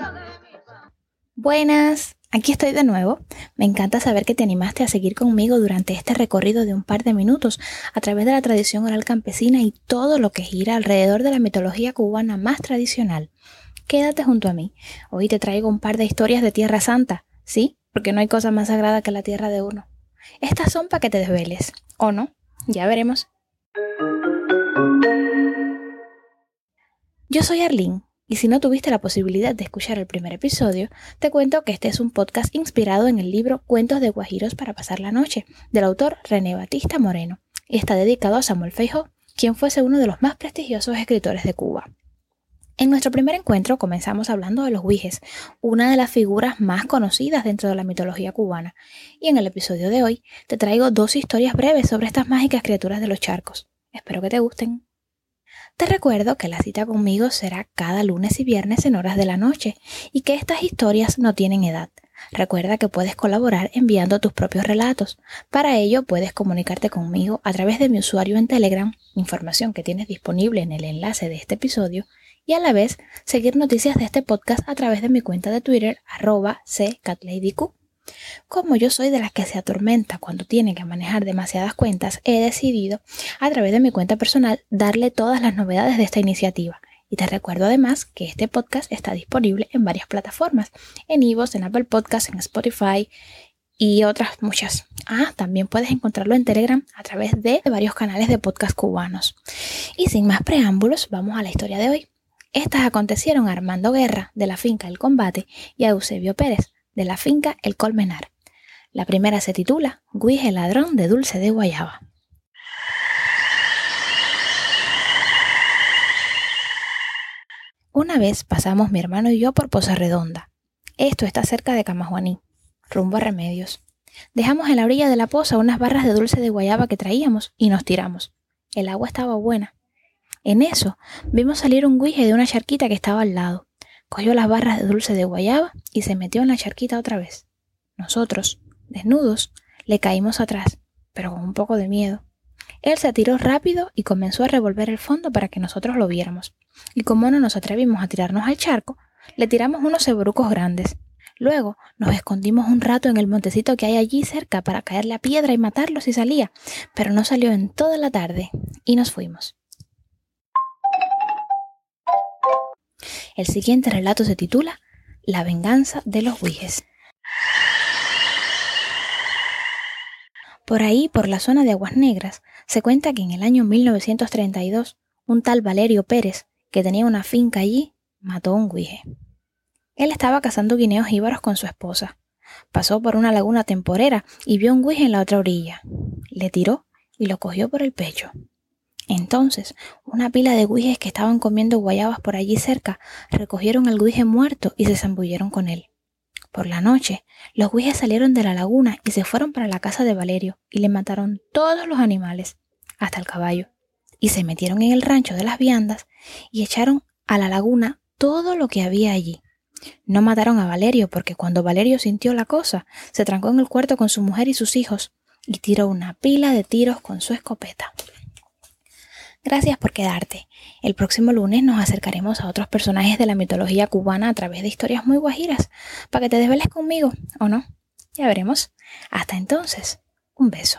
a de. Buenas, aquí estoy de nuevo. Me encanta saber que te animaste a seguir conmigo durante este recorrido de un par de minutos a través de la tradición oral campesina y todo lo que gira alrededor de la mitología cubana más tradicional. Quédate junto a mí. Hoy te traigo un par de historias de Tierra Santa, ¿sí? Porque no hay cosa más sagrada que la tierra de uno. Estas son para que te desveles, ¿o no? Ya veremos. Yo soy Arlene, y si no tuviste la posibilidad de escuchar el primer episodio, te cuento que este es un podcast inspirado en el libro Cuentos de Guajiros para pasar la noche, del autor René Batista Moreno, y está dedicado a Samuel Feijó, quien fuese uno de los más prestigiosos escritores de Cuba. En nuestro primer encuentro comenzamos hablando de los Huijes, una de las figuras más conocidas dentro de la mitología cubana, y en el episodio de hoy te traigo dos historias breves sobre estas mágicas criaturas de los charcos. Espero que te gusten. Te recuerdo que la cita conmigo será cada lunes y viernes en horas de la noche y que estas historias no tienen edad. Recuerda que puedes colaborar enviando tus propios relatos. Para ello puedes comunicarte conmigo a través de mi usuario en Telegram, información que tienes disponible en el enlace de este episodio, y a la vez seguir noticias de este podcast a través de mi cuenta de Twitter arroba ccatladyq. Como yo soy de las que se atormenta cuando tiene que manejar demasiadas cuentas, he decidido, a través de mi cuenta personal, darle todas las novedades de esta iniciativa. Y te recuerdo además que este podcast está disponible en varias plataformas, en Ivos, en Apple Podcasts, en Spotify y otras muchas. Ah, también puedes encontrarlo en Telegram a través de varios canales de podcast cubanos. Y sin más preámbulos, vamos a la historia de hoy. Estas acontecieron a Armando Guerra, de la finca El Combate, y a Eusebio Pérez, de la finca El Colmenar. La primera se titula Guis el ladrón de dulce de guayaba. Una vez pasamos mi hermano y yo por Poza Redonda. Esto está cerca de Camajuaní, rumbo a Remedios. Dejamos en la orilla de la poza unas barras de dulce de guayaba que traíamos y nos tiramos. El agua estaba buena. En eso vimos salir un guije de una charquita que estaba al lado. Cogió las barras de dulce de guayaba y se metió en la charquita otra vez. Nosotros, desnudos, le caímos atrás, pero con un poco de miedo. Él se tiró rápido y comenzó a revolver el fondo para que nosotros lo viéramos. Y como no nos atrevimos a tirarnos al charco, le tiramos unos ceborucos grandes. Luego nos escondimos un rato en el montecito que hay allí cerca para caerle a piedra y matarlo si salía, pero no salió en toda la tarde y nos fuimos. El siguiente relato se titula La venganza de los Huijes. Por ahí, por la zona de Aguas Negras, se cuenta que en el año 1932, un tal Valerio Pérez, que tenía una finca allí, mató a un guije. Él estaba cazando guineos íbaros con su esposa. Pasó por una laguna temporera y vio un guije en la otra orilla. Le tiró y lo cogió por el pecho. Entonces, una pila de guijes que estaban comiendo guayabas por allí cerca recogieron al guije muerto y se zambulleron con él. Por la noche, los guijes salieron de la laguna y se fueron para la casa de Valerio y le mataron todos los animales, hasta el caballo, y se metieron en el rancho de las viandas y echaron a la laguna todo lo que había allí. No mataron a Valerio porque cuando Valerio sintió la cosa, se trancó en el cuarto con su mujer y sus hijos y tiró una pila de tiros con su escopeta. Gracias por quedarte. El próximo lunes nos acercaremos a otros personajes de la mitología cubana a través de historias muy guajiras, para que te desveles conmigo, ¿o no? Ya veremos. Hasta entonces, un beso.